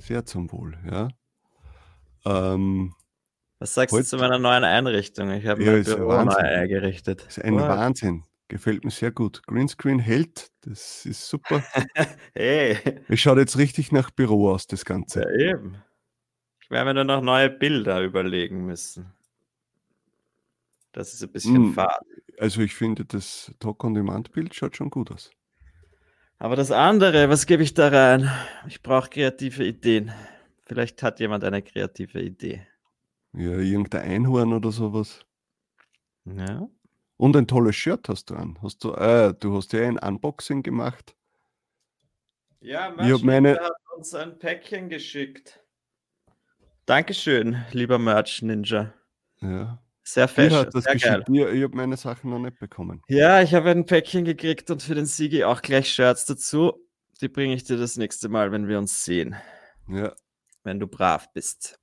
Sehr zum Wohl, ja. Ähm, Was sagst Heute- du zu meiner neuen Einrichtung? Ich habe Ja, mein Büro neu eingerichtet. ist ein Wow. Wahnsinn. Gefällt mir sehr gut. Greenscreen hält, das ist super. Hey, Es schaut jetzt richtig nach Büro aus, das Ganze. ja eben. Ich werde mir nur noch neue Bilder überlegen müssen. Das ist ein bisschen Mm. fad. Also ich finde, das Talk-on-Demand-Bild schaut schon gut aus. Aber das andere, was gebe ich da rein? Ich brauche kreative Ideen. Vielleicht hat jemand eine kreative Idee. Ja, irgendein Einhorn oder sowas. Ja. Und ein tolles Shirt hast du an. Hast du, äh, du hast ja ein Unboxing gemacht. Ja, hab meine- hat uns ein Päckchen geschickt. Dankeschön, lieber Merch Ninja. Ja. Sehr Dir fashion, hat das sehr geil. geschickt. Mir, ich habe meine Sachen noch nicht bekommen. Ja, ich habe ein Päckchen gekriegt und für den Sigi auch gleich Shirts dazu. Die bringe ich dir das nächste Mal, wenn wir uns sehen, Ja, wenn du brav bist.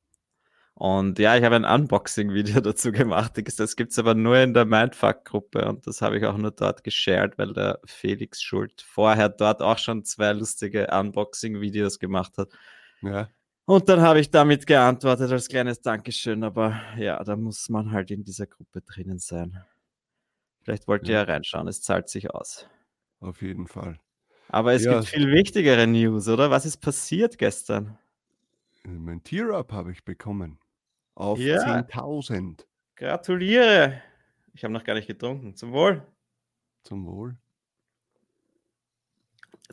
Und ja, ich habe ein Unboxing-Video dazu gemacht. Das gibt es aber nur in der Mindfuck-Gruppe und das habe ich auch nur dort geshared, weil der Felix Schuld vorher dort auch schon zwei lustige Unboxing-Videos gemacht hat. ja. Und dann habe ich damit geantwortet als kleines Dankeschön, aber ja, da muss man halt in dieser Gruppe drinnen sein. Vielleicht wollt ihr Ja. ja reinschauen, es zahlt sich aus. Auf jeden Fall. Aber es Ja. gibt viel wichtigere News, oder? Was ist passiert gestern? Mein Tier-Up habe ich bekommen. Auf Ja. 10.000. Gratuliere! Ich habe noch gar nicht getrunken. Zum Wohl. Zum Wohl.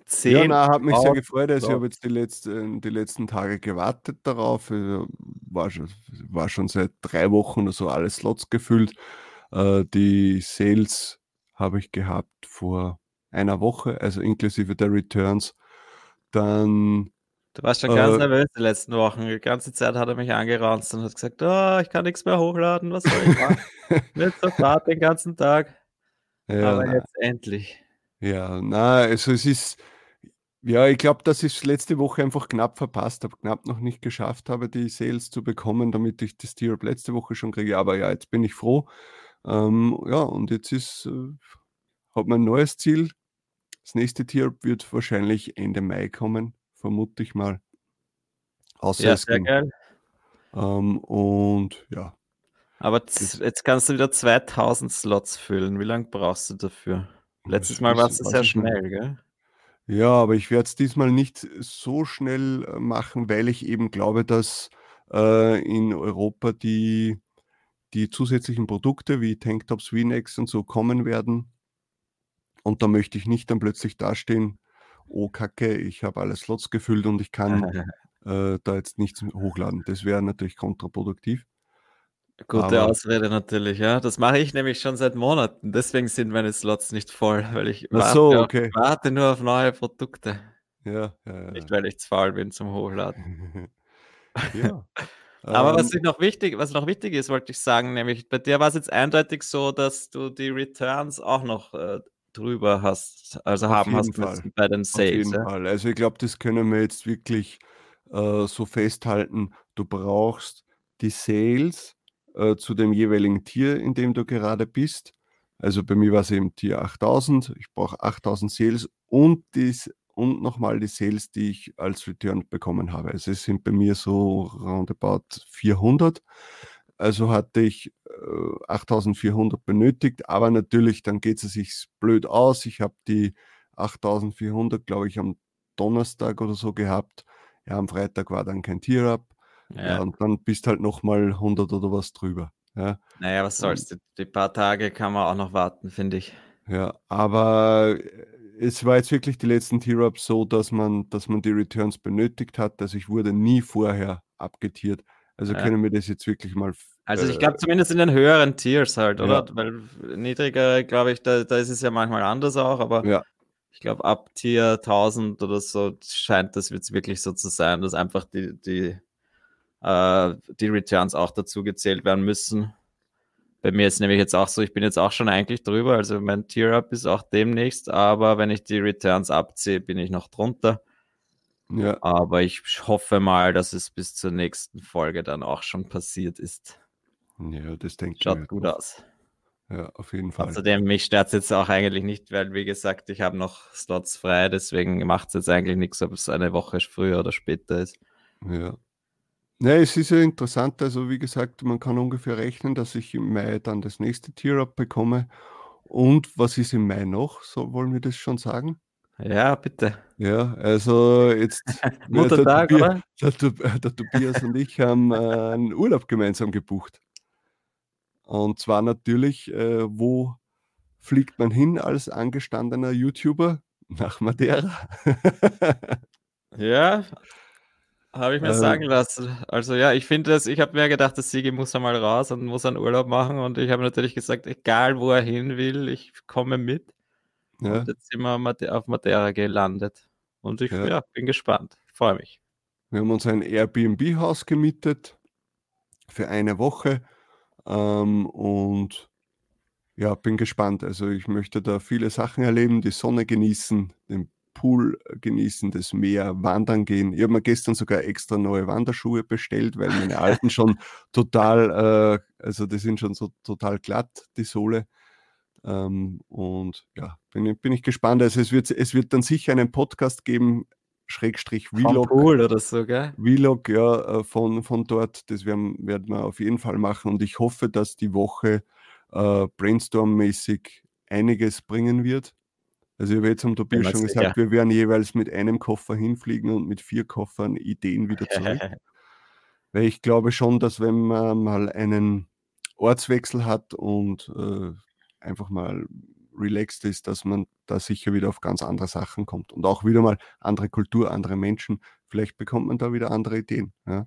Zehn. Ja, na, hat mich sehr gefreut. Also ich habe jetzt die letzten, die letzten Tage gewartet darauf. Also War schon, war schon seit drei Wochen oder so alle Slots gefüllt. Äh, die Sales habe ich gehabt vor einer Woche, also inklusive der Returns. Dann du warst schon ganz äh, nervös die letzten Wochen. Die ganze Zeit hat er mich angeranzt und hat gesagt, oh, ich kann nichts mehr hochladen. Was soll ich machen? Wird so den ganzen Tag. ja, Aber jetzt endlich. Ja, na, also es ist, ja, ich glaube, dass ich es letzte Woche einfach knapp verpasst habe, knapp noch nicht geschafft habe, die Sales zu bekommen, damit ich das Tier letzte Woche schon kriege. Aber ja, jetzt bin ich froh. Ähm, ja, und jetzt ist, äh, hat mein neues Ziel. Das nächste Tier wird wahrscheinlich Ende Mai kommen, vermute ich mal. Außer Ja, sehr geil. Ähm, und ja, Aber jetzt kannst du wieder 2000 Slots füllen. Wie lange brauchst du dafür? Letztes Mal du weiß sehr schnell, gell? Ja, aber ich werde es diesmal nicht so schnell äh, machen, weil ich eben glaube, dass äh, in Europa die, die zusätzlichen Produkte wie Tanktops, V-Necks und so kommen werden. Und da möchte ich nicht dann plötzlich dastehen, oh Kacke, ich habe alle Slots gefüllt und ich kann äh, da jetzt nichts hochladen. Das wäre natürlich kontraproduktiv. Gute Aber- Ausrede natürlich, ja. Das mache ich nämlich schon seit Monaten. Deswegen sind meine Slots nicht voll, weil ich warte, so, auf, okay. warte nur auf neue Produkte. Ja, ja, Nicht, ja. weil ich zu faul bin zum Hochladen. ja. Aber was, Ähm, noch wichtig, was noch wichtig ist, wollte ich sagen, nämlich bei dir war es jetzt eindeutig so, dass du die Returns auch noch äh, drüber hast, also Auf haben hast bei den Auf Sales. jeden Ja? Fall. Also ich glaube, das können wir jetzt wirklich äh, so festhalten. Du brauchst die Sales äh, zu dem jeweiligen Tier, in dem du gerade bist. Also bei mir war es eben Tier 8000. Ich brauche 8000 Sales und, dies, und nochmal die Sales, die ich als Return bekommen habe. Also es sind bei mir so roundabout 400. Also hatte ich äh, 8400 benötigt, aber natürlich, dann geht es sich blöd aus. Ich habe die 8400, glaube ich, am Donnerstag oder so gehabt. Ja, am Freitag war dann kein Tier-Up. Ja. Ja. und dann bist halt nochmal 100 oder was drüber. Ja, Naja, was soll's. Die, die paar Tage kann man auch noch warten, finde ich. ja, aber äh, es war jetzt wirklich die letzten Tier-Ups so, dass man, dass man die Returns benötigt hat. Also ich wurde nie vorher abgetiert. Also Ja. können wir das jetzt wirklich mal. Also ich äh, glaube zumindest in den höheren Tiers halt, oder? Ja. Weil niedriger, glaube ich, da, da ist es ja manchmal anders auch, aber Ja. ich glaube, ab Tier 1000 oder so scheint das jetzt wirklich so zu sein, dass einfach die, die, äh, die Returns auch dazu gezählt werden müssen. Bei mir ist nämlich jetzt auch so, ich bin jetzt auch schon eigentlich drüber, also mein Tier-Up ist auch demnächst, aber wenn ich die Returns abziehe, bin ich noch drunter. Ja. Aber ich hoffe mal, dass es bis zur nächsten Folge dann auch schon passiert ist. Ja, das denke ich. Schaut gut aus. Ja, auf jeden Fall. Außerdem, mich stört es jetzt auch eigentlich nicht, weil, wie gesagt, ich habe noch Slots frei, deswegen macht es jetzt eigentlich nichts, ob es eine Woche früher oder später ist. Ja. Ja, es ist ja interessant, also wie gesagt, man kann ungefähr rechnen, dass ich im Mai dann das nächste Tier-Up bekomme. Und was ist im Mai noch? So wollen wir das schon sagen? Ja, bitte. Ja, also jetzt Muttertag, der, oder? Der, der, Tobias und ich haben äh, einen Urlaub gemeinsam gebucht. Und zwar natürlich, äh, wo fliegt man hin als angestandener YouTuber? Nach Madeira. ja, habe ich mir ähm, sagen lassen. Also ja, ich finde das, ich habe mir gedacht, das Sigi muss einmal raus und muss einen Urlaub machen. Und ich habe natürlich gesagt, egal wo er hin will, ich komme mit. Ja. Und jetzt sind wir auf Madeira gelandet. Und ich ja. Ja, bin gespannt. Freue mich. Wir haben uns ein Airbnb-Haus gemietet für eine Woche. Ähm, und ja, bin gespannt. Also ich möchte da viele Sachen erleben, die Sonne genießen, den Pool genießen, das Meer, wandern gehen. Ich habe mir gestern sogar extra neue Wanderschuhe bestellt, weil meine alten schon total, äh, also die sind schon so total glatt, die Sohle. Ähm, und ja, bin, bin ich gespannt. Also es wird, es wird dann sicher einen Podcast geben, Schrägstrich Vlog. Pool oder so, gell? Vlog, ja, äh, von, von dort. Das werden, werden wir auf jeden Fall machen. Und ich hoffe, dass die Woche äh, Brainstorm-mäßig einiges bringen wird. Also ich habe jetzt am Tobias schon gesagt, sicher. wir werden jeweils mit einem Koffer hinfliegen und mit vier Koffern Ideen wieder zurück. Weil ich glaube schon, dass wenn man mal einen Ortswechsel hat und äh, einfach mal relaxed ist, dass man da sicher wieder auf ganz andere Sachen kommt und auch wieder mal andere Kultur, andere Menschen. Vielleicht bekommt man da wieder andere Ideen. Ja.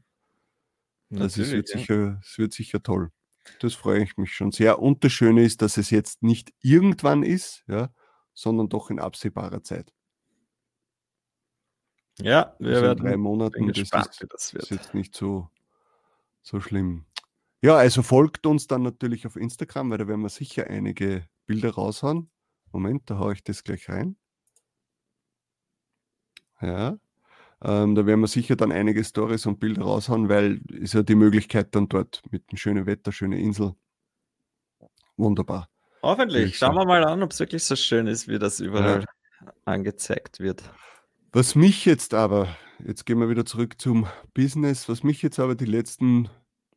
Das ist, wird, ja. sicher, das wird sicher toll. Das freue ich mich schon sehr. Und das Schöne ist, dass es jetzt nicht irgendwann ist, ja, sondern doch in absehbarer Zeit. Ja, wir also werden drei Monaten. Das, gespannt, ist, das wird. ist jetzt nicht so, so schlimm. Ja, also folgt uns dann natürlich auf Instagram, weil da werden wir sicher einige Bilder raushauen. Moment, da haue ich das gleich rein. Ja, ähm, da werden wir sicher dann einige Stories und Bilder raushauen, weil ist ja die Möglichkeit dann dort mit dem schönen Wetter, schöne Insel. Wunderbar. Hoffentlich. Schauen wir mal an, ob es wirklich so schön ist, wie das überall ja. angezeigt wird. Was mich jetzt aber, jetzt gehen wir wieder zurück zum Business, was mich jetzt aber die letzten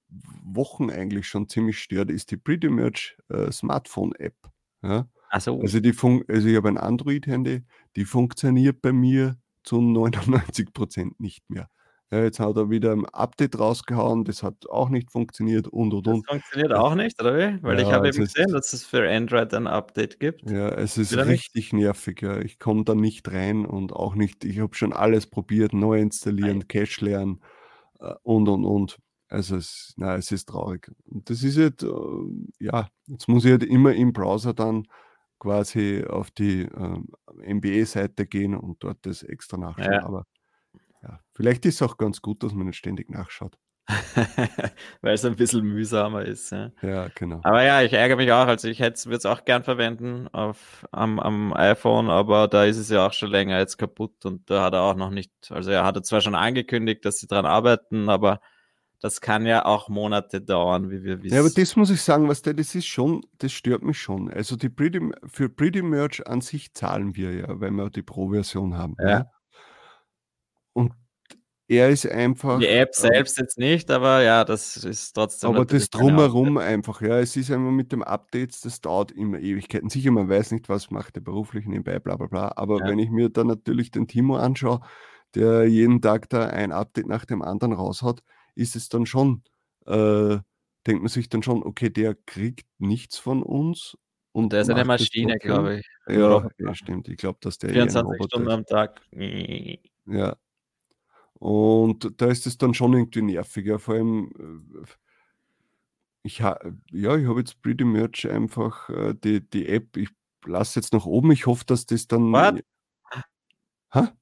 Wochen eigentlich schon ziemlich stört, ist die Pretty Merch äh, Smartphone App. Ja? So. Also, die Fun also ich habe ein Android-Handy, die funktioniert bei mir zu 99 Prozent nicht mehr. Ja, jetzt hat er wieder ein Update rausgehauen, das hat auch nicht funktioniert und und und. Das funktioniert auch nicht, oder wie? Weil ja, ich habe eben gesehen, dass es für Android ein Update gibt. Ja, es ist wieder richtig nicht? nervig. Ja. Ich komme da nicht rein und auch nicht, ich habe schon alles probiert, neu installieren, Nein. Cache lernen äh, und und und. Also es, na, es ist traurig. Und das ist jetzt, äh, ja, jetzt muss ich halt immer im Browser dann quasi auf die ähm, MBA-Seite gehen und dort das extra nachschauen. Ja. Aber ja, vielleicht ist es auch ganz gut, dass man nicht ständig nachschaut. Weil es ein bisschen mühsamer ist. Ja. ja, genau. Aber ja, ich ärgere mich auch. Also ich würde es auch gern verwenden auf, am, am iPhone, aber da ist es ja auch schon länger jetzt kaputt und da hat er auch noch nicht, also er hatte zwar schon angekündigt, dass sie dran arbeiten, aber das kann ja auch Monate dauern, wie wir wissen. Ja, aber das muss ich sagen, was der, das ist schon, das stört mich schon. Also die Pretty, für Pretty Merch an sich zahlen wir ja, weil wir die Pro-Version haben. Ja. ja. Und er ist einfach. Die App ähm, selbst jetzt nicht, aber ja, das ist trotzdem. Aber das drumherum einfach, ja. Es ist einfach mit dem Updates, das dauert immer Ewigkeiten. Sicher, man weiß nicht, was macht der beruflich nebenbei, bla bla bla. Aber ja. wenn ich mir dann natürlich den Timo anschaue, der jeden Tag da ein Update nach dem anderen raushaut, ist es dann schon, äh, denkt man sich dann schon, okay, der kriegt nichts von uns. Und der ist eine Maschine, glaube ich. Ja, ja, stimmt. Ich glaube, dass der 24 Stunden am Tag. Ja, und da ist es dann schon irgendwie nerviger. Vor allem, äh, ich, ha ja, ich habe jetzt Pretty Merch einfach äh, die, die App, ich lasse jetzt nach oben. Ich hoffe, dass das dann. What? Ha?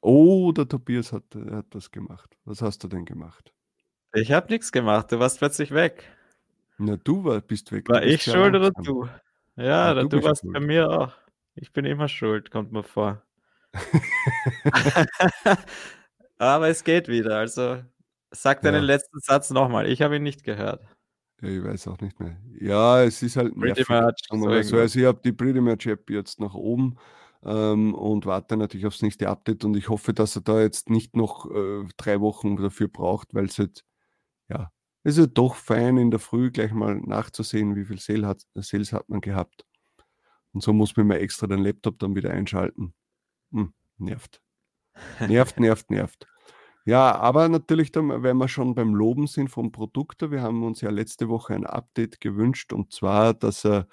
Oh, der Tobias hat, hat was gemacht. Was hast du denn gemacht? Ich habe nichts gemacht, du warst plötzlich weg. Na, du war, bist weg. War bist ich schuld oder du? Ja, oder du du, warst schuld. bei mir auch. Ich bin immer schuld, kommt mir vor. Aber es geht wieder, also sag deinen Ja. letzten Satz nochmal. Ich habe ihn nicht gehört. Ja, ich weiß auch nicht mehr. Ja, es ist halt Pretty much, so. Also ich habe die Pretty Much App jetzt nach oben ähm, und warte natürlich aufs nächste Update und ich hoffe, dass er da jetzt nicht noch äh, drei Wochen dafür braucht, weil es halt, ja, es ist halt doch fein in der Früh gleich mal nachzusehen, wie viel Sale hat, Sales hat man gehabt. Und so muss man mal extra den Laptop dann wieder einschalten. Hm, nervt. Nervt, nervt, nervt. Ja, aber natürlich, wenn wir schon beim Loben sind vom Produkt, wir haben uns ja letzte Woche ein Update gewünscht und zwar, dass er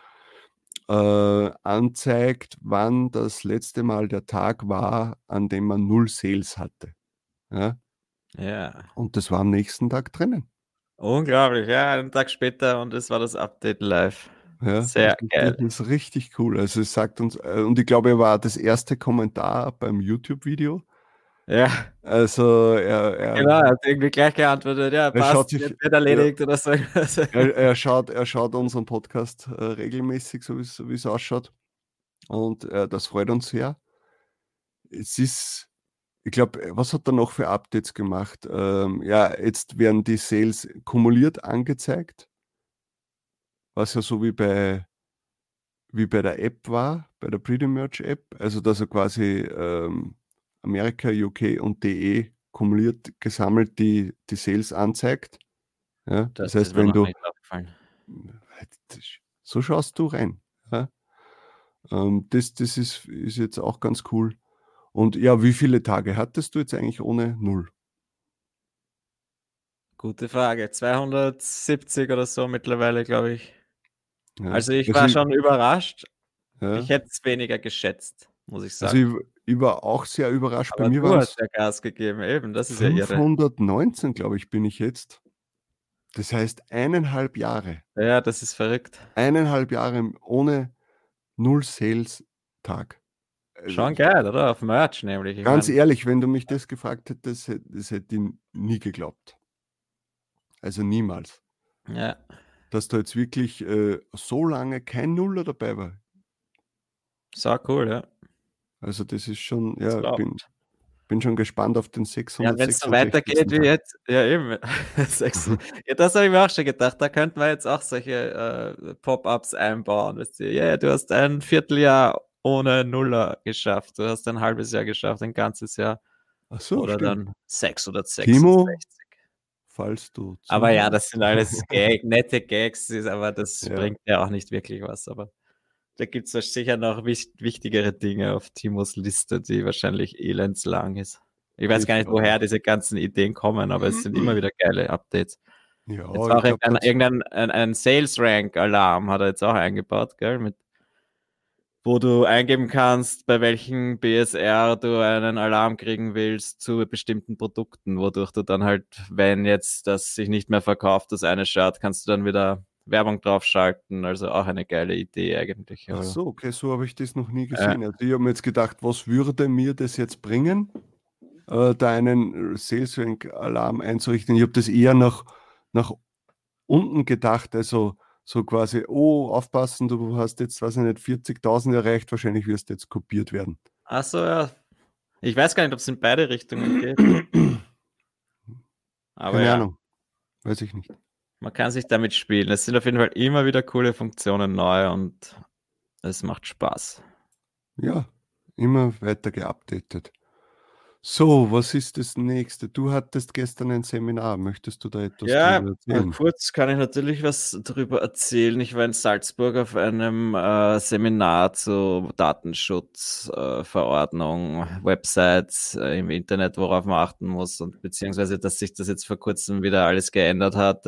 äh, anzeigt, wann das letzte Mal der Tag war, an dem man null Sales hatte. Ja? Ja, Und das war am nächsten Tag drinnen. unglaublich. Ja, einen Tag später und es war das Update live. Ja, Sehr das, geil. Das ist richtig cool. Also es sagt uns, äh, und ich glaube, er war das erste Kommentar beim YouTube-Video. Ja, Also er, er, genau, er hat irgendwie gleich geantwortet, ja, Er schaut passt, sich- wird erledigt oder so. er, er, schaut, er schaut unseren Podcast äh, regelmäßig, so wie es- so wie es ausschaut. Und äh, das freut uns sehr. Es ist, ich glaube, was hat er noch für Updates gemacht? Ähm, ja, jetzt werden die Sales kumuliert angezeigt, was ja so wie bei, wie bei der App war, bei der Pretty Merch App. Also, dass er quasi ähm, Amerika, UK und DE kumuliert gesammelt die, die Sales anzeigt. Ja, das, heißt, ist mir wenn du, so schaust du rein. Ja? Ähm, das das ist, ist jetzt auch ganz cool. Und ja, wie viele Tage hattest du jetzt eigentlich ohne Null? Gute Frage. 270 oder so mittlerweile, glaube ich. Ja. Also ich war schon überrascht. ja. Ich hätte es weniger geschätzt, muss ich also sagen. ich, ich war auch sehr überrascht. Aber Bei mir du hast es ja Gas gegeben, eben. Das ist ja irre. 519, glaube ich, bin ich jetzt. Das heißt eineinhalb Jahre. Ja, das ist verrückt. Eineinhalb Jahre ohne Null Sales Tag. Also Schon geil, oder? Auf Merch nämlich. Ich Ganz mein, ehrlich, wenn du mich das gefragt hättest, hätte- das hätte ich nie geglaubt. Also niemals. ja. Dass da jetzt wirklich äh, so lange kein Nuller dabei war. So cool, ja. Also das ist schon, ja, glaubt. bin, bin schon gespannt auf den Ja, 600. wenn es so weitergeht wie jetzt, ja eben. Ja, das habe ich mir auch schon gedacht. Da könnten wir jetzt auch solche äh, Pop-ups einbauen. Weißt du? Ja, ja, du hast ein Vierteljahr ohne Nuller geschafft. Du hast ein halbes Jahr geschafft, ein ganzes Jahr. Ach so, oder stimmt. dann 666. Timo, falls du. Aber ja, das sind alles Gag, nette Gags, aber das Ja. bringt ja auch nicht wirklich was. Aber da gibt es sicher noch wich- wichtigere Dinge auf Timos Liste, die wahrscheinlich elendslang ist. Ich weiß gar nicht, woher diese ganzen Ideen kommen, aber es sind immer wieder geile Updates. Ja, Jetzt auch glaub, irgendein, irgendein ein, ein Sales Rank Alarm hat er jetzt auch eingebaut, gell? Mit, wo du eingeben kannst, bei welchen BSR du einen Alarm kriegen willst zu bestimmten Produkten, wodurch du dann halt, wenn jetzt das sich nicht mehr verkauft, das eine Shirt, kannst du dann wieder Werbung draufschalten. Also auch eine geile Idee eigentlich. Ach aber- so, okay, so habe ich das noch nie gesehen. Also ich habe mir jetzt gedacht, was würde mir das jetzt bringen, äh, da einen Sales Rank Alarm einzurichten? Ich habe das eher nach, nach unten gedacht, also so quasi, oh, aufpassen, du hast jetzt, weiß ich nicht, 40.000 erreicht, wahrscheinlich wirst du jetzt kopiert werden. Ach so, ja. Ich weiß gar nicht, ob es in beide Richtungen geht. Aber Keine ja. Ahnung, weiß ich nicht. Man kann sich damit spielen. Es sind auf jeden Fall immer wieder coole Funktionen neu und es macht Spaß. Ja, immer weiter geupdatet. So, was ist das nächste? Du hattest gestern ein Seminar. Möchtest du da etwas Ja, drüber äh, erzählen? kurz kann ich natürlich was darüber erzählen. Ich war in Salzburg auf einem äh, Seminar zu Datenschutzverordnung, Websites äh, im Internet, worauf man achten muss und beziehungsweise, dass sich das jetzt vor kurzem wieder alles geändert hat.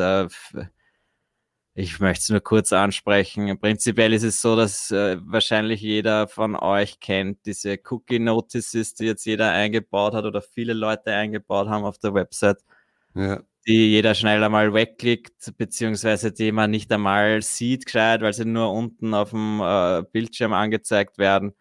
Ich möchte es nur kurz ansprechen. Prinzipiell ist es so, dass äh, wahrscheinlich jeder von euch kennt diese Cookie Notices, die jetzt jeder eingebaut hat oder viele Leute eingebaut haben auf der Website Ja, die jeder schnell einmal wegklickt, beziehungsweise die man nicht einmal sieht gescheit, weil sie nur unten auf dem äh, Bildschirm angezeigt werden.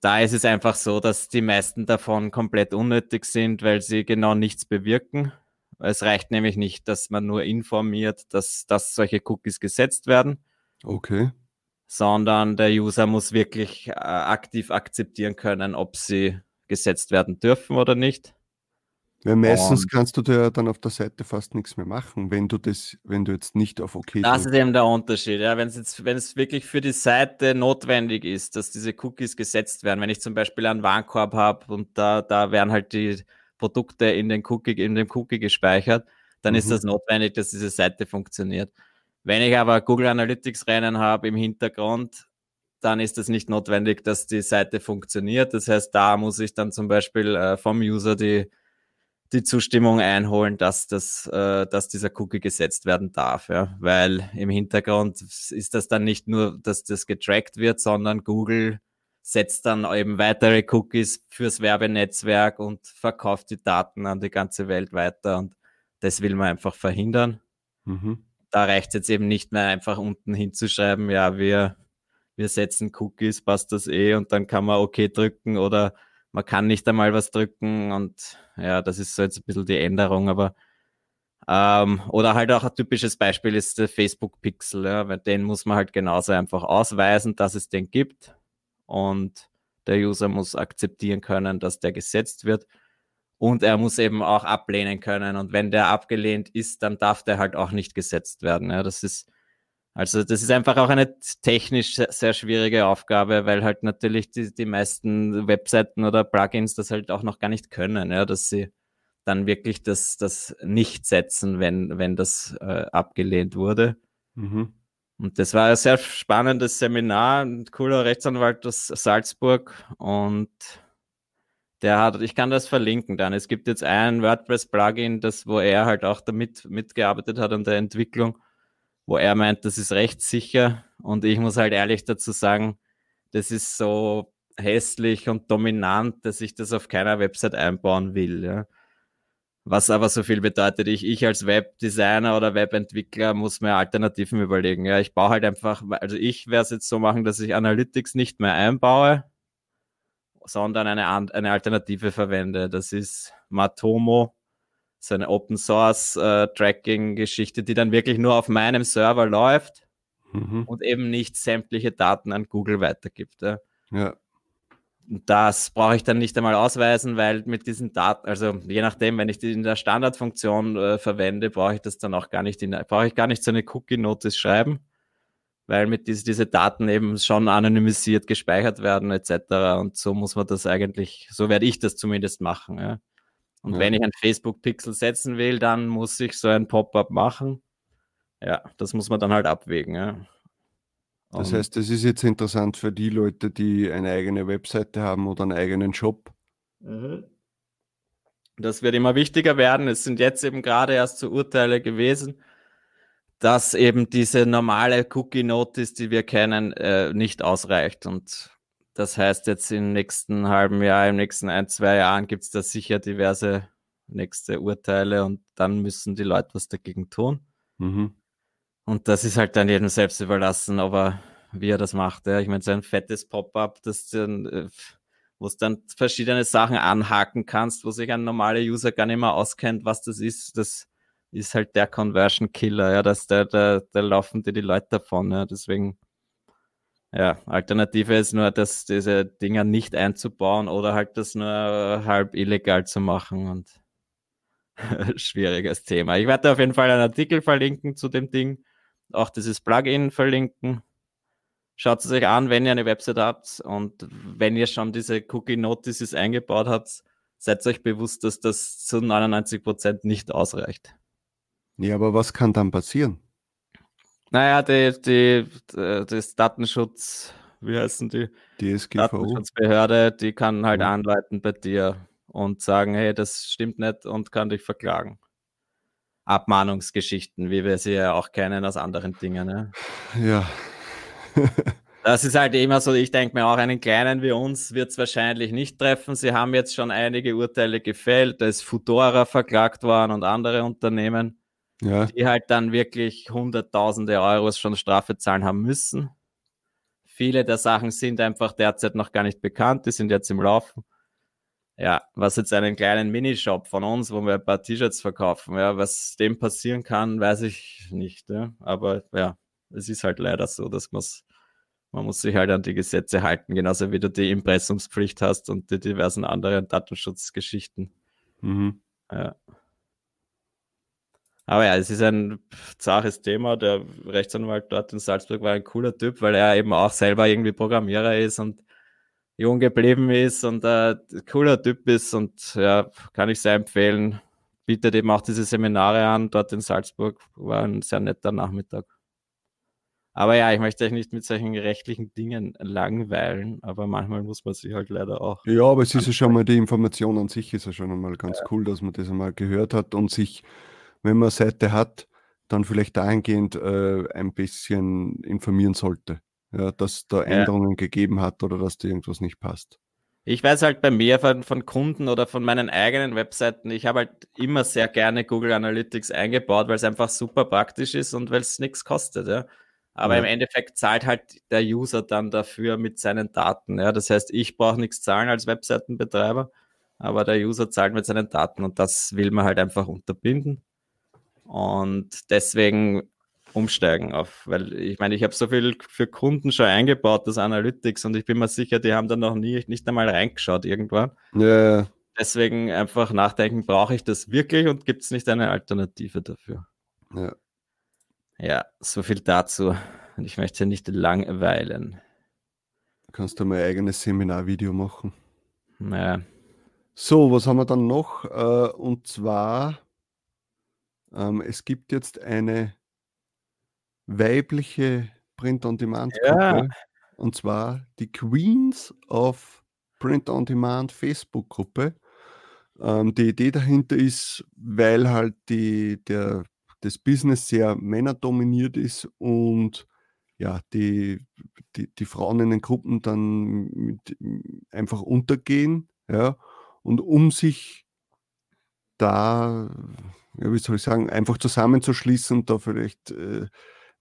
da ist es einfach so, dass die meisten davon komplett unnötig sind, weil sie genau nichts bewirken. Es reicht nämlich nicht, dass man nur informiert, dass, dass solche Cookies gesetzt werden. Okay. Sondern der User muss wirklich äh, aktiv akzeptieren können, ob sie gesetzt werden dürfen oder nicht. Weil meistens und kannst du da dann auf der Seite fast nichts mehr machen, wenn du das, wenn du jetzt nicht auf OK Das ist eben der Unterschied. Ja, wenn es jetzt, wenn es wirklich für die Seite notwendig ist, dass diese Cookies gesetzt werden, wenn ich zum Beispiel einen Warenkorb habe und da, da werden halt die Produkte in den Cookie, in dem Cookie gespeichert, dann mhm. ist das notwendig, dass diese Seite funktioniert. Wenn ich aber Google Analytics Rennen habe im Hintergrund, dann ist es nicht notwendig, dass die Seite funktioniert. Das heißt, da muss ich dann zum Beispiel äh, vom User die die Zustimmung einholen, dass, das, äh, dass dieser Cookie gesetzt werden darf. Ja? Weil im Hintergrund ist das dann nicht nur, dass das getrackt wird, sondern Google setzt dann eben weitere Cookies fürs Werbenetzwerk und verkauft die Daten an die ganze Welt weiter. Und das will man einfach verhindern. Mhm. Da reicht es jetzt eben nicht mehr einfach unten hinzuschreiben, ja, wir, wir setzen Cookies, passt das eh und dann kann man OK drücken oder man kann nicht einmal was drücken und ja, das ist so jetzt ein bisschen die Änderung, aber ähm, oder halt auch ein typisches Beispiel ist der Facebook Pixel, ja, weil den muss man halt genauso einfach ausweisen, dass es den gibt und der User muss akzeptieren können, dass der gesetzt wird und er muss eben auch ablehnen können und wenn der abgelehnt ist, dann darf der halt auch nicht gesetzt werden. Ja, das ist also das ist einfach auch eine technisch sehr schwierige Aufgabe, weil halt natürlich die, die meisten Webseiten oder Plugins das halt auch noch gar nicht können, ja, dass sie dann wirklich das, das nicht setzen, wenn, wenn das äh, abgelehnt wurde. Mhm. Und das war ein sehr spannendes Seminar, ein cooler Rechtsanwalt aus Salzburg und der hat, ich kann das verlinken dann. Es gibt jetzt ein WordPress-Plugin, das, wo er halt auch damit mitgearbeitet hat an der Entwicklung wo er meint, das ist rechtssicher. Und ich muss halt ehrlich dazu sagen, das ist so hässlich und dominant, dass ich das auf keiner Website einbauen will. Ja. Was aber so viel bedeutet, ich, ich als Webdesigner oder Webentwickler muss mir Alternativen überlegen. Ja, ich baue halt einfach, also ich werde es jetzt so machen, dass ich Analytics nicht mehr einbaue, sondern eine, eine Alternative verwende. Das ist Matomo so eine Open Source äh, Tracking Geschichte, die dann wirklich nur auf meinem Server läuft mhm. und eben nicht sämtliche Daten an Google weitergibt. Ja. ja. Das brauche ich dann nicht einmal ausweisen, weil mit diesen Daten, also je nachdem, wenn ich die in der Standardfunktion äh, verwende, brauche ich das dann auch gar nicht in, brauche ich gar nicht so eine Cookie-Notice schreiben, weil mit diese, diese Daten eben schon anonymisiert gespeichert werden, etc. Und so muss man das eigentlich, so werde ich das zumindest machen. Ja. Und ja. wenn ich ein Facebook-Pixel setzen will, dann muss ich so ein Pop-up machen. Ja, das muss man dann halt abwägen. Ja. Das heißt, das ist jetzt interessant für die Leute, die eine eigene Webseite haben oder einen eigenen Shop. Mhm. Das wird immer wichtiger werden. Es sind jetzt eben gerade erst so Urteile gewesen, dass eben diese normale Cookie-Notice, die wir kennen, äh, nicht ausreicht. Und das heißt, jetzt im nächsten halben Jahr, im nächsten ein, zwei Jahren gibt es da sicher diverse nächste Urteile und dann müssen die Leute was dagegen tun. Mhm. Und das ist halt dann jedem selbst überlassen, aber wie er das macht. Ja. Ich meine, so ein fettes Pop-up, das dann, äh, wo es dann verschiedene Sachen anhaken kannst, wo sich ein normaler User gar nicht mehr auskennt, was das ist, das ist halt der Conversion Killer, ja, dass da, da, da laufen dir die Leute davon, ja. Deswegen ja, Alternative ist nur, dass diese Dinger nicht einzubauen oder halt das nur halb illegal zu machen und schwieriges Thema. Ich werde auf jeden Fall einen Artikel verlinken zu dem Ding, auch dieses Plugin verlinken. Schaut es euch an, wenn ihr eine Website habt und wenn ihr schon diese Cookie Notices eingebaut habt, seid euch bewusst, dass das zu 99 Prozent nicht ausreicht. Ja, aber was kann dann passieren? Naja, die, die, das Datenschutz, wie heißen die? DSGVO. Datenschutzbehörde, die kann halt ja. anleiten bei dir und sagen, hey, das stimmt nicht und kann dich verklagen. Abmahnungsgeschichten, wie wir sie ja auch kennen aus anderen Dingen. Ne? Ja. das ist halt immer so, ich denke mir auch, einen kleinen wie uns wird es wahrscheinlich nicht treffen. Sie haben jetzt schon einige Urteile gefällt, da ist Fudora verklagt worden und andere Unternehmen ja. die halt dann wirklich Hunderttausende Euros schon Strafe zahlen haben müssen viele der Sachen sind einfach derzeit noch gar nicht bekannt, die sind jetzt im Laufen. Ja, was jetzt einen kleinen Minishop von uns, wo wir ein paar T-Shirts verkaufen, ja, was dem passieren kann, weiß ich nicht. Ja. Aber ja, es ist halt leider so, dass man's, man muss sich halt an die Gesetze halten, genauso wie du die Impressumspflicht hast und die diversen anderen Datenschutzgeschichten. Mhm. Ja. Aber ja, es ist ein zaches Thema. Der Rechtsanwalt dort in Salzburg war ein cooler Typ, weil er eben auch selber irgendwie Programmierer ist und jung geblieben ist und ein cooler Typ ist und ja, kann ich sehr empfehlen. Bietet eben auch diese Seminare an, dort in Salzburg. War ein sehr netter Nachmittag. Aber ja, ich möchte euch nicht mit solchen rechtlichen Dingen langweilen, aber manchmal muss man sich halt leider auch. Ja, aber es ist ja schon mal die Information an sich, ist ja schon einmal ganz ja. cool, dass man das einmal gehört hat und sich wenn man eine Seite hat, dann vielleicht dahingehend äh, ein bisschen informieren sollte. Ja, dass da Änderungen ja. gegeben hat oder dass da irgendwas nicht passt. Ich weiß halt bei mir von, von, Kunden oder von meinen eigenen Webseiten, ich habe halt immer sehr gerne Google Analytics eingebaut, weil es einfach super praktisch ist und weil es nichts kostet. Ja. Aber ja. im Endeffekt zahlt halt der User dann dafür mit seinen Daten. Ja. Das heißt, ich brauche nichts zahlen als Webseitenbetreiber, aber der User zahlt mit seinen Daten und das will man halt einfach unterbinden. Und deswegen umsteigen auf, weil ich meine, ich habe so viel für Kunden schon eingebaut, das Analytics, und ich bin mir sicher, die haben da noch nie, nicht einmal reingeschaut irgendwann. Ja. Deswegen einfach nachdenken, brauche ich das wirklich und gibt es nicht eine Alternative dafür? Ja. Ja, so viel dazu. Und ich möchte nicht langweilen. Kannst du mal ein eigenes Seminarvideo machen? Naja. So, was haben wir dann noch? Äh, und zwar ähm, es gibt jetzt eine weibliche Print-on-Demand-Gruppe, ja. und zwar die Queens of Print-on-Demand Facebook-Gruppe. Ähm, die Idee dahinter ist, weil halt die, der, das Business sehr männerdominiert ist und ja, die, die, die Frauen in den Gruppen dann mit, einfach untergehen. Ja, und um sich da ja, wie soll ich sagen, einfach zusammenzuschließen und da vielleicht äh,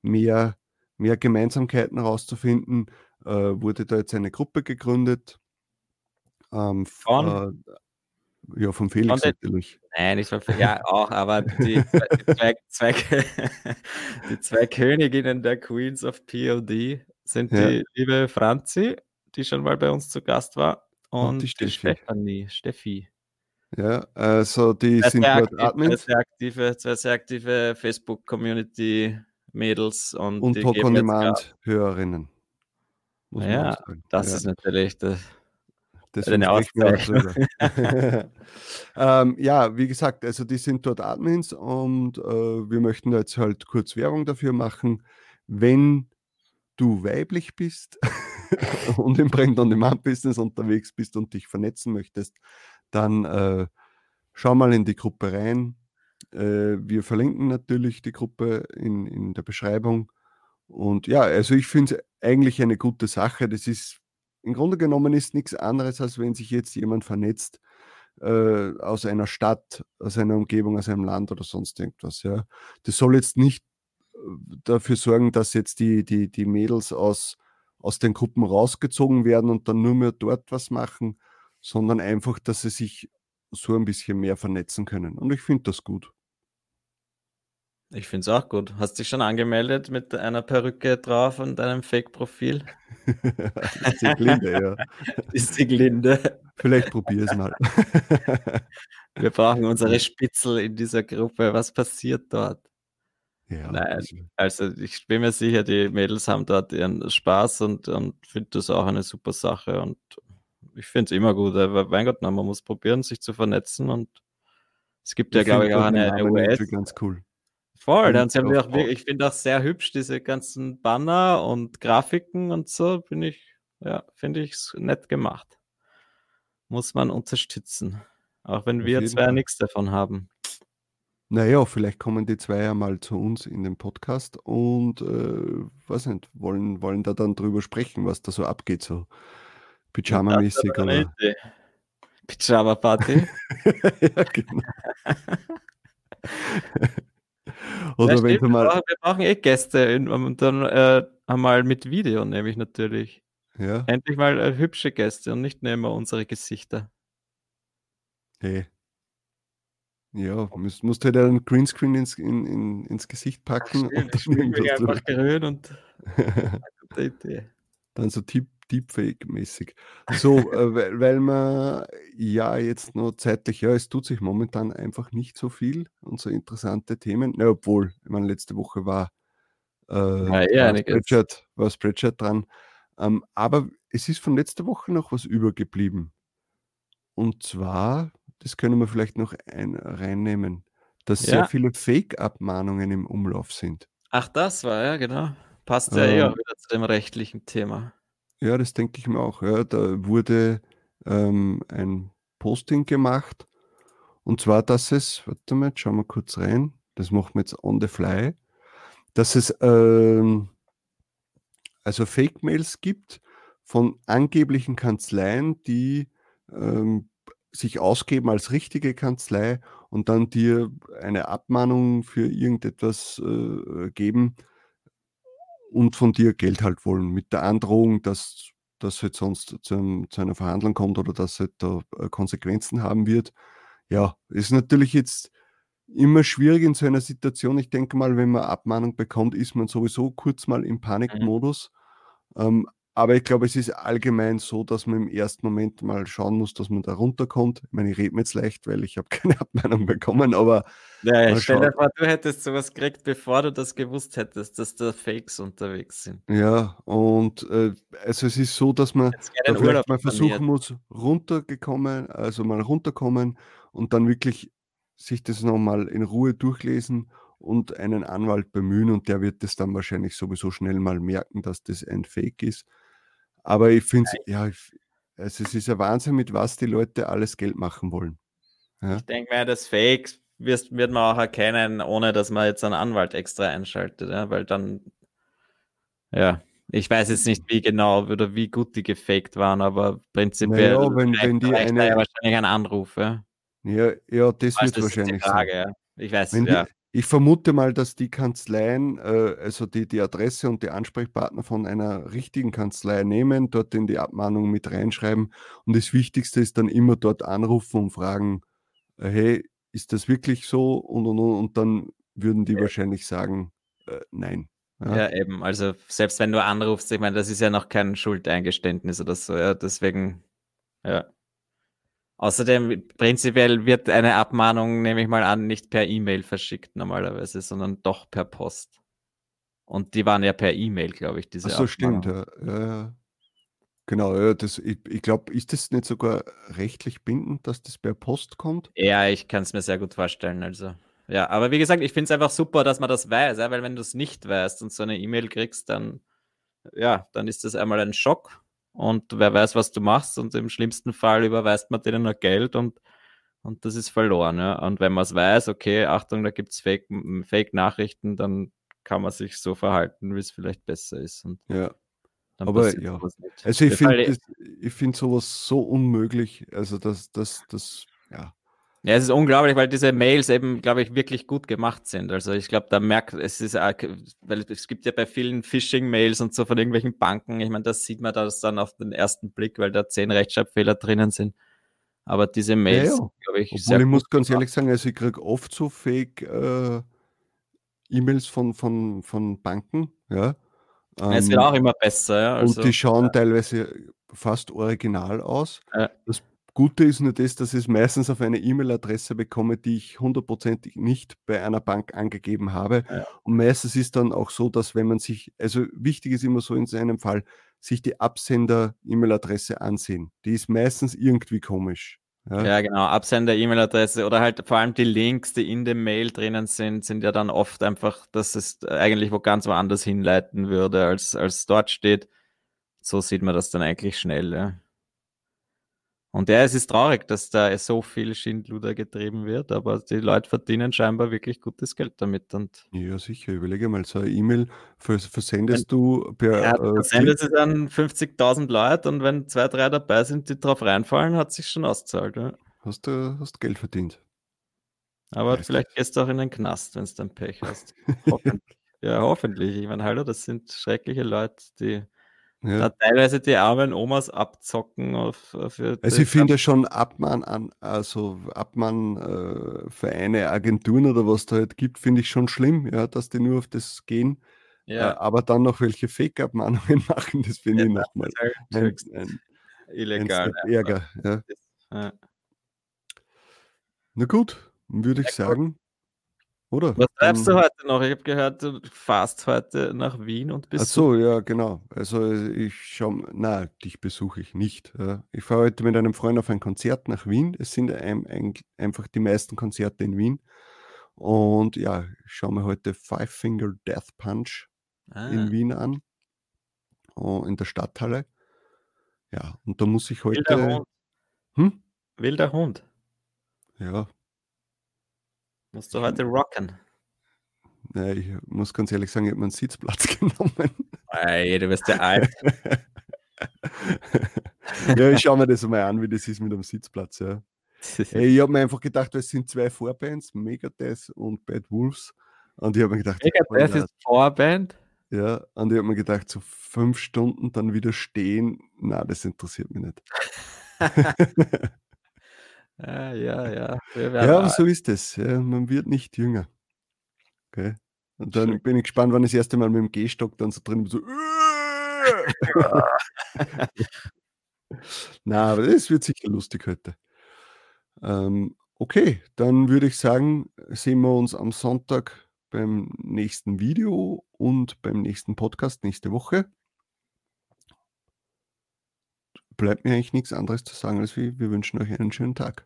mehr, mehr Gemeinsamkeiten herauszufinden, äh, wurde da jetzt eine Gruppe gegründet. Ähm, von? Äh, ja, von Felix von natürlich. Nein, ich war, ja auch, aber die, die, zwei, zwei, die zwei Königinnen der Queens of POD sind ja. die liebe Franzi, die schon mal bei uns zu Gast war, und, und die, Steffi. Stefanie, Steffi. Ja, also die zwei sind dort aktiv, Admins. Zwei sehr aktive, zwei sehr aktive Facebook-Community-Mädels und, und Talk-on-Demand-Hörerinnen. Ja, das ja. ist natürlich das, eine Auszeichnung. ähm, ja, wie gesagt, also die sind dort Admins und äh, wir möchten jetzt halt kurz Werbung dafür machen. Wenn du weiblich bist und im Print-on-Demand-Business unterwegs bist und dich vernetzen möchtest, dann äh, schau mal in die Gruppe rein. Äh, wir verlinken natürlich die Gruppe in, in der Beschreibung. Und ja, also ich finde es eigentlich eine gute Sache. Das ist im Grunde genommen ist nichts anderes, als wenn sich jetzt jemand vernetzt äh, aus einer Stadt, aus einer Umgebung, aus einem Land oder sonst irgendwas. Ja. Das soll jetzt nicht äh, dafür sorgen, dass jetzt die, die, die Mädels aus, aus den Gruppen rausgezogen werden und dann nur mehr dort was machen, sondern einfach, dass sie sich so ein bisschen mehr vernetzen können. Und ich finde das gut. Ich finde es auch gut. Hast du dich schon angemeldet mit einer Perücke drauf und einem Fake-Profil? ist die Glinde, ja. ist die Glinde. Vielleicht probier es mal. Wir brauchen unsere Spitzel in dieser Gruppe. Was passiert dort? Ja, Nein, also ich bin mir sicher, die Mädels haben dort ihren Spaß und, und finde das auch eine super Sache und ich finde es immer gut, aber mein Gott, na, man muss probieren, sich zu vernetzen und es gibt ja, glaube ich, auch eine, eine US. Ganz cool. Voll, dann sind wir auch, ich finde auch sehr hübsch, diese ganzen Banner und Grafiken und so, bin ich, ja, finde ich nett gemacht. Muss man unterstützen. Auch wenn wir zwei Fall. nichts davon haben. Naja, vielleicht kommen die zwei ja mal zu uns in den Podcast und äh, weiß nicht, wollen, wollen da dann drüber sprechen, was da so abgeht, so Pyjama-mäßig, oder? Pyjama-Party. ja, genau. oder ja, wenn du mal. Wir brauchen eh Gäste und dann äh, einmal mit Video, nämlich natürlich. Ja, Endlich mal äh, hübsche Gäste und nicht nur immer unsere Gesichter. hey. Ja, musst, musst halt einen Greenscreen ins, in, in, ins Gesicht packen und dann drüber. einfach grün und gute Idee. Dann so Deep, Deepfake-mäßig. So, äh, weil, man ja jetzt noch zeitlich, ja, es tut sich momentan einfach nicht so viel und so interessante Themen. Na, obwohl, ich meine, letzte Woche war, äh, Ja, eh war. Spreadshirt, war Spreadshirt dran. Ähm, aber es ist von letzter Woche noch was übergeblieben. Und zwar, das können wir vielleicht noch ein, reinnehmen, dass sehr Ja. viele Fake-Abmahnungen im Umlauf sind. Ach, das war ja, genau. Passt ja eh Ähm, wieder zu dem rechtlichen Thema. Ja, das denke ich mir auch. Ja. Da wurde ähm, ein Posting gemacht. Und zwar, dass es, warte mal, jetzt schauen wir kurz rein. Das machen wir jetzt on the fly. Dass es ähm, also Fake-Mails gibt von angeblichen Kanzleien, die ähm, sich ausgeben als richtige Kanzlei und dann dir eine Abmahnung für irgendetwas äh, geben und von dir Geld halt wollen, mit der Androhung, dass das halt sonst zu, einem, zu einer Verhandlung kommt oder dass halt da äh, Konsequenzen haben wird. Ja, ist natürlich jetzt immer schwierig in so einer Situation. Ich denke mal, wenn man Abmahnung bekommt, ist man sowieso kurz mal im Panikmodus. Ähm, aber ich glaube, es ist allgemein so, dass man im ersten Moment mal schauen muss, dass man da runterkommt. Ich meine, ich rede mir jetzt leicht, weil ich habe keine Abmahnung bekommen, aber Ja, ja, mal stell dir vor, du hättest sowas gekriegt, bevor du das gewusst hättest, dass da Fakes unterwegs sind. Ja, und äh, also es ist so, dass man da vielleicht mal versuchen muss, runtergekommen, also mal runterkommen und dann wirklich sich das nochmal in Ruhe durchlesen und einen Anwalt bemühen und der wird das dann wahrscheinlich sowieso schnell mal merken, dass das ein Fake ist. Aber ich finde es, ja, ich- also es ist ein Wahnsinn, mit was die Leute alles Geld machen wollen. Ja, Ich denke mir, das Fake wirst, wird man auch erkennen, ohne dass man jetzt einen Anwalt extra einschaltet, ja? weil dann, ja, ich weiß jetzt nicht, wie genau oder wie gut die gefaked waren, aber prinzipiell Naja, wenn- wenn die eine- ja wahrscheinlich ein Anruf. Ja? ja, ja das wird wahrscheinlich sein. Frage, ja. Ich weiß, Wenn ja. die, ich vermute mal, dass die Kanzleien, äh, also die, die Adresse und die Ansprechpartner von einer richtigen Kanzlei nehmen, dort in die Abmahnung mit reinschreiben. Und das Wichtigste ist dann immer dort anrufen und fragen, äh, hey, ist das wirklich so? Und, und, und, und dann würden die wahrscheinlich sagen, äh, nein. Ja. Ja, eben. Also selbst wenn du anrufst, ich meine, das ist ja noch kein Schuldeingeständnis oder so, ja. Deswegen, ja. Außerdem, prinzipiell wird eine Abmahnung, nehme ich mal an, nicht per E-Mail verschickt normalerweise, sondern doch per Post. Und die waren ja per E-Mail, glaube ich, diese Ach so, stimmt. Abmahnungen. Ja, ja, ja. Genau, ja, das, ich, ich glaube, ist das nicht sogar rechtlich bindend, dass das per Post kommt? Ja, ich kann es mir sehr gut vorstellen. Also, ja, aber wie gesagt, ich finde es einfach super, dass man das weiß, ja, weil wenn du es nicht weißt und so eine E-Mail kriegst, dann, ja, dann ist das einmal ein Schock und wer weiß, was du machst und im schlimmsten Fall überweist man denen noch Geld und, und das ist verloren. Ja. Und wenn man es weiß, okay, Achtung, da gibt es Fake-Nachrichten, Fake dann kann man sich so verhalten, wie es vielleicht besser ist. Und Ja. dann Aber ja. Also ich finde ich find sowas so unmöglich. Also das, das, das, ja. Ja, es ist unglaublich, weil diese Mails eben, glaube ich, wirklich gut gemacht sind. Also ich glaube, da merkt, es ist, weil es gibt ja bei vielen Phishing-Mails und so von irgendwelchen Banken, ich meine, das sieht man das dann auf den ersten Blick, weil da zehn Rechtschreibfehler drinnen sind. Aber diese Mails, ja. sind, glaube ich, Obwohl ich muss ganz gemacht. ehrlich sagen, also ich kriege oft so Fake äh, E-Mails von, von, von Banken, ja. es Ähm, wird auch immer besser, ja. Also, und die schauen teilweise fast original aus. Ja. Das Gute ist nur das, dass ich es meistens auf eine E-Mail-Adresse bekomme, die ich hundertprozentig nicht bei einer Bank angegeben habe. Ja. Und meistens ist dann auch so, dass wenn man sich, also wichtig ist immer so in seinem Fall, sich die Absender-E-Mail-Adresse ansehen. Die ist meistens irgendwie komisch. Ja. Ja, genau. Absender, E-Mail-Adresse oder halt vor allem die Links, die in dem Mail drinnen sind, sind ja dann oft einfach, dass es eigentlich wo ganz woanders hinleiten würde, als, als dort steht. So sieht man das dann eigentlich schnell, ja. Und ja, es ist traurig, dass da so viel Schindluder getrieben wird, aber die Leute verdienen scheinbar wirklich gutes Geld damit. Und Ja, sicher. Überlege mal, so eine E-Mail vers versendest du per. ja, äh, dann sendet es an 50.000 Leute und wenn zwei, drei dabei sind, die drauf reinfallen, hat sich schon ausgezahlt. Ja. hast du hast Geld verdient. Aber Weißt vielleicht du. gehst du auch in den Knast, wenn du dann Pech hast. Hoffentlich. Ja, hoffentlich. Ich meine, hallo, das sind schreckliche Leute, die Ja. da teilweise die armen Omas abzocken auf, für Also ich finde schon Abmahn an, also Abmahn äh, Vereine, Agenturen oder was da halt gibt, finde ich schon schlimm, ja, dass die nur auf das gehen. Äh, ja, aber dann noch welche Fake-Abmahnungen machen, das finde ich Ja, nochmal das ist halt ein, ein, ein illegal. Step Ärger. Ja. Na gut, würde ich sagen. Oder? Was treibst du Dann- heute noch? Ich habe gehört, du fährst heute nach Wien und Ach bist so, ja, genau. Also ich schaue, na, dich besuche ich nicht. Ich fahre heute mit einem Freund auf ein Konzert nach Wien. Es sind ein, ein, einfach die meisten Konzerte in Wien. Und ja, ich schaue mir heute Five Finger Death Punch ah, in Wien an. Oh, in der Stadthalle. Ja, und da muss ich wilder heute. Hund. Hm? Wilder Hund. Ja, Musst du heute rocken. ja, ich muss ganz ehrlich sagen, ich habe mir einen Sitzplatz genommen. Ey, du wirst ja alt. ja, ich schaue mir das mal an, wie das ist mit dem Sitzplatz. Ja. Ich habe mir einfach gedacht, es sind zwei Vorbands, Megadeth und Bad Wolves. Und ich habe mir gedacht, Megadeth ist Vorband. ja, und ich habe mir gedacht, so fünf Stunden dann wieder stehen, na, das interessiert mich nicht. Ja, ja, ja. Wir Ja, werden aber so ist es. Ja, man wird nicht jünger. Okay. Und dann Schön. bin ich gespannt, wann ich das erste Mal mit dem Gehstock dann so drin bin, so. Na, aber das wird sicher lustig heute. Ähm, okay, dann würde ich sagen, sehen wir uns am Sonntag beim nächsten Video und beim nächsten Podcast nächste Woche. Bleibt mir eigentlich nichts anderes zu sagen, als wie wir wünschen euch einen schönen Tag.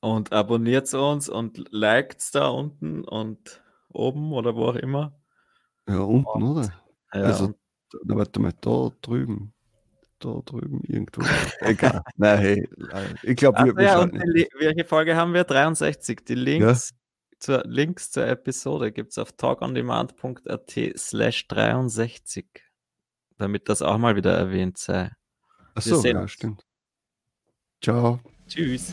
Und abonniert uns und liked da unten und oben oder wo auch immer. Ja, unten, Und- oder? Ja, Also, Na, warte mal, da drüben. Da drüben irgendwo. Egal. Nein, hey, äh, ich glaube, wir, wir ja, die, welche Folge haben wir? 63. Die Ja. Links, zur, Links zur Episode gibt es auf talkondemand.at slash 63, damit das auch mal wieder erwähnt sei. Ach wir so, sehen ja, stimmt. Ciao. Tschüss.